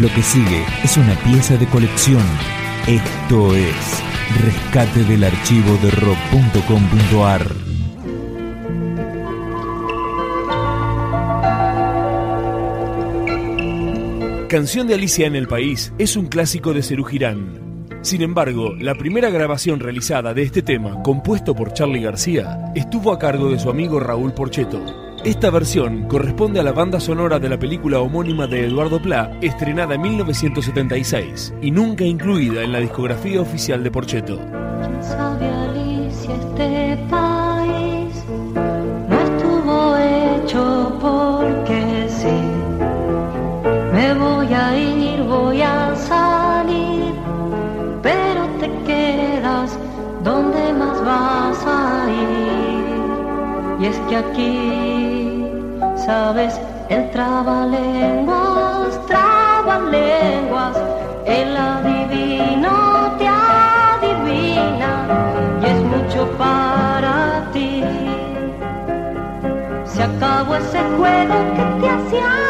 Lo que sigue es una pieza de colección. Esto es Rescate del archivo de rock.com.ar. Canción de Alicia en el País es un clásico de Cerú Girán. Sin embargo, la primera grabación realizada de este tema, compuesto por Charlie García, estuvo a cargo de su amigo Raúl Porcheto. Esta versión corresponde a la banda sonora de la película homónima de Eduardo Pla, estrenada en 1976 y nunca incluida en la discografía oficial de Porcheto. Y es que aquí, sabes, el trabalenguas, trabalenguas, el adivino te adivina y es mucho para ti. Se acabó ese juego que te hacía